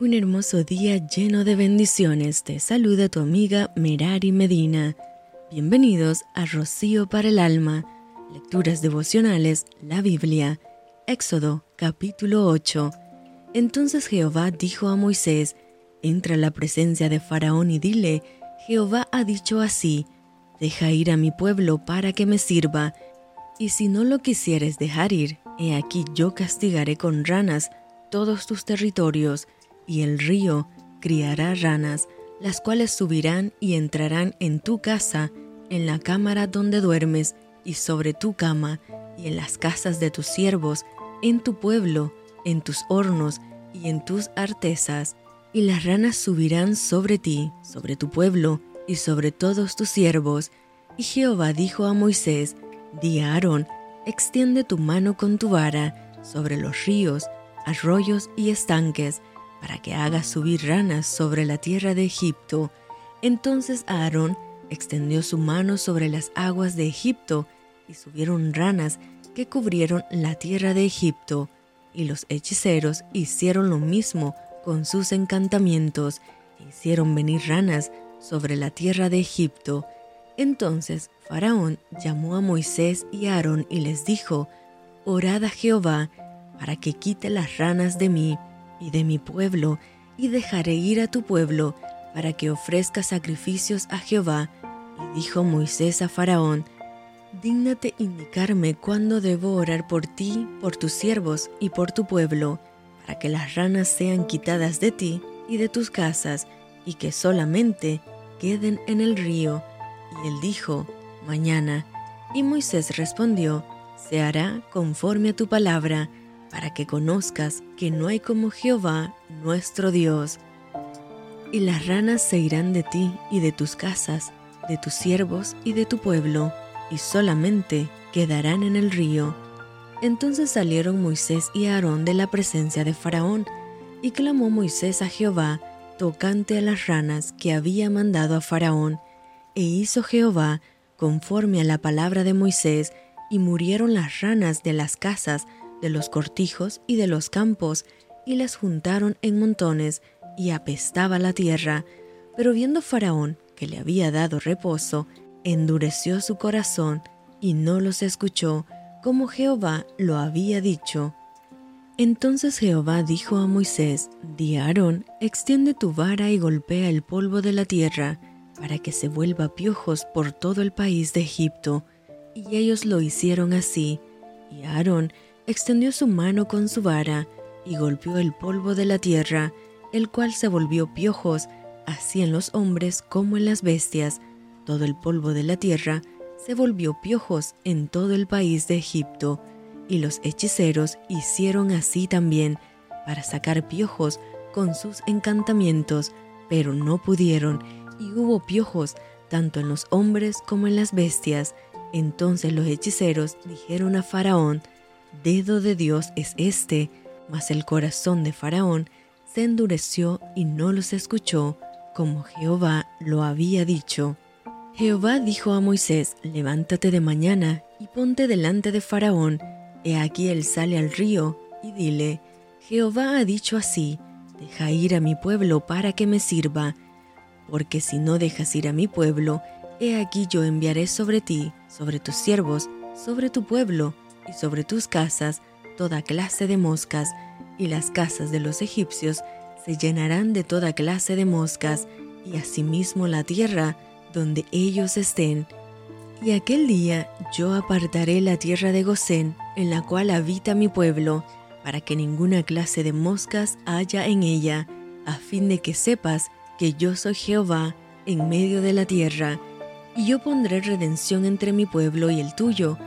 Un hermoso día lleno de bendiciones. Te saluda tu amiga Merari Medina. Bienvenidos a Rocío para el Alma. Lecturas devocionales, la Biblia. Éxodo capítulo 8. Entonces Jehová dijo a Moisés, entra a la presencia de Faraón y dile, Jehová ha dicho así, deja ir a mi pueblo para que me sirva, y si no lo quisieres dejar ir, he aquí yo castigaré con ranas todos tus territorios, y el río criará ranas, las cuales subirán y entrarán en tu casa, en la cámara donde duermes, y sobre tu cama, y en las casas de tus siervos, en tu pueblo, en tus hornos y en tus artesas. Y las ranas subirán sobre ti, sobre tu pueblo, y sobre todos tus siervos. Y Jehová dijo a Moisés, Di a Aarón, extiende tu mano con tu vara sobre los ríos, arroyos y estanques, para que haga subir ranas sobre la tierra de Egipto. Entonces Aarón extendió su mano sobre las aguas de Egipto, y subieron ranas que cubrieron la tierra de Egipto. Y los hechiceros hicieron lo mismo con sus encantamientos, e hicieron venir ranas sobre la tierra de Egipto. Entonces Faraón llamó a Moisés y a Aarón y les dijo, Orad a Jehová para que quite las ranas de mí y de mi pueblo, y dejaré ir a tu pueblo, para que ofrezca sacrificios a Jehová. Y dijo Moisés a Faraón, Dígnate indicarme cuándo debo orar por ti, por tus siervos y por tu pueblo, para que las ranas sean quitadas de ti y de tus casas, y que solamente queden en el río. Y él dijo, Mañana. Y Moisés respondió, Se hará conforme a tu palabra para que conozcas que no hay como Jehová nuestro Dios. Y las ranas se irán de ti y de tus casas, de tus siervos y de tu pueblo, y solamente quedarán en el río. Entonces salieron Moisés y Aarón de la presencia de Faraón, y clamó Moisés a Jehová tocante a las ranas que había mandado a Faraón, e hizo Jehová conforme a la palabra de Moisés, y murieron las ranas de las casas de los cortijos y de los campos, y las juntaron en montones, y apestaba la tierra. Pero viendo Faraón que le había dado reposo, endureció su corazón, y no los escuchó, como Jehová lo había dicho. Entonces Jehová dijo a Moisés, Di a Aarón, extiende tu vara y golpea el polvo de la tierra, para que se vuelva piojos por todo el país de Egipto. Y ellos lo hicieron así. Y Aarón extendió su mano con su vara y golpeó el polvo de la tierra, el cual se volvió piojos, así en los hombres como en las bestias. Todo el polvo de la tierra se volvió piojos en todo el país de Egipto, y los hechiceros hicieron así también, para sacar piojos con sus encantamientos, pero no pudieron, y hubo piojos tanto en los hombres como en las bestias. Entonces los hechiceros dijeron a Faraón, dedo de Dios es este, mas el corazón de Faraón se endureció y no los escuchó, como Jehová lo había dicho. Jehová dijo a Moisés, levántate de mañana y ponte delante de Faraón, he aquí él sale al río, y dile, Jehová ha dicho así, deja ir a mi pueblo para que me sirva, porque si no dejas ir a mi pueblo, he aquí yo enviaré sobre ti, sobre tus siervos, sobre tu pueblo, y sobre tus casas toda clase de moscas, y las casas de los egipcios se llenarán de toda clase de moscas, y asimismo la tierra donde ellos estén. Y aquel día yo apartaré la tierra de Gosén, en la cual habita mi pueblo, para que ninguna clase de moscas haya en ella, a fin de que sepas que yo soy Jehová en medio de la tierra, y yo pondré redención entre mi pueblo y el tuyo.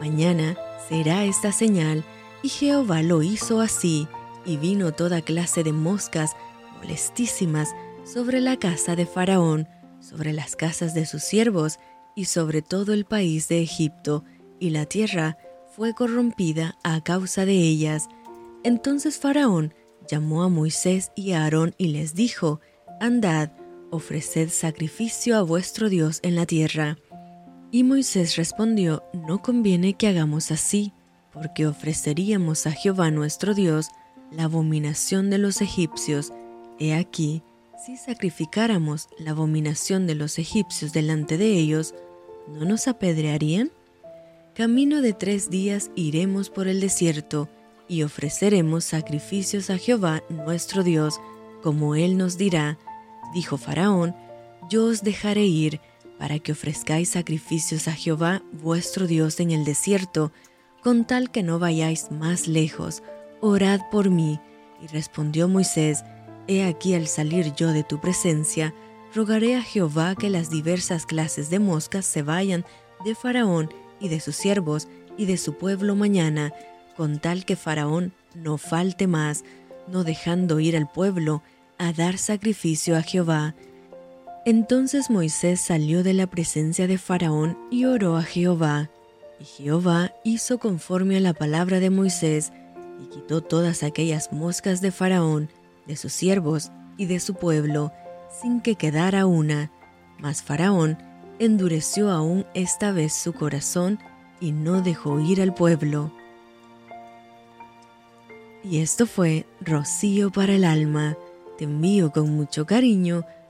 Mañana será esta señal. Y Jehová lo hizo así, y vino toda clase de moscas molestísimas sobre la casa de Faraón, sobre las casas de sus siervos, y sobre todo el país de Egipto, y la tierra fue corrompida a causa de ellas. Entonces Faraón llamó a Moisés y a Aarón y les dijo, Andad, ofreced sacrificio a vuestro Dios en la tierra. Y Moisés respondió, No conviene que hagamos así, porque ofreceríamos a Jehová nuestro Dios la abominación de los egipcios. He aquí, si sacrificáramos la abominación de los egipcios delante de ellos, ¿no nos apedrearían? Camino de tres días iremos por el desierto y ofreceremos sacrificios a Jehová nuestro Dios, como Él nos dirá, dijo Faraón, yo os dejaré ir para que ofrezcáis sacrificios a Jehová vuestro Dios en el desierto, con tal que no vayáis más lejos, orad por mí. Y respondió Moisés, He aquí al salir yo de tu presencia, rogaré a Jehová que las diversas clases de moscas se vayan de Faraón y de sus siervos y de su pueblo mañana, con tal que Faraón no falte más, no dejando ir al pueblo a dar sacrificio a Jehová. Entonces Moisés salió de la presencia de Faraón y oró a Jehová. Y Jehová hizo conforme a la palabra de Moisés, y quitó todas aquellas moscas de Faraón, de sus siervos y de su pueblo, sin que quedara una. Mas Faraón endureció aún esta vez su corazón y no dejó ir al pueblo. Y esto fue Rocío para el alma. Te envío con mucho cariño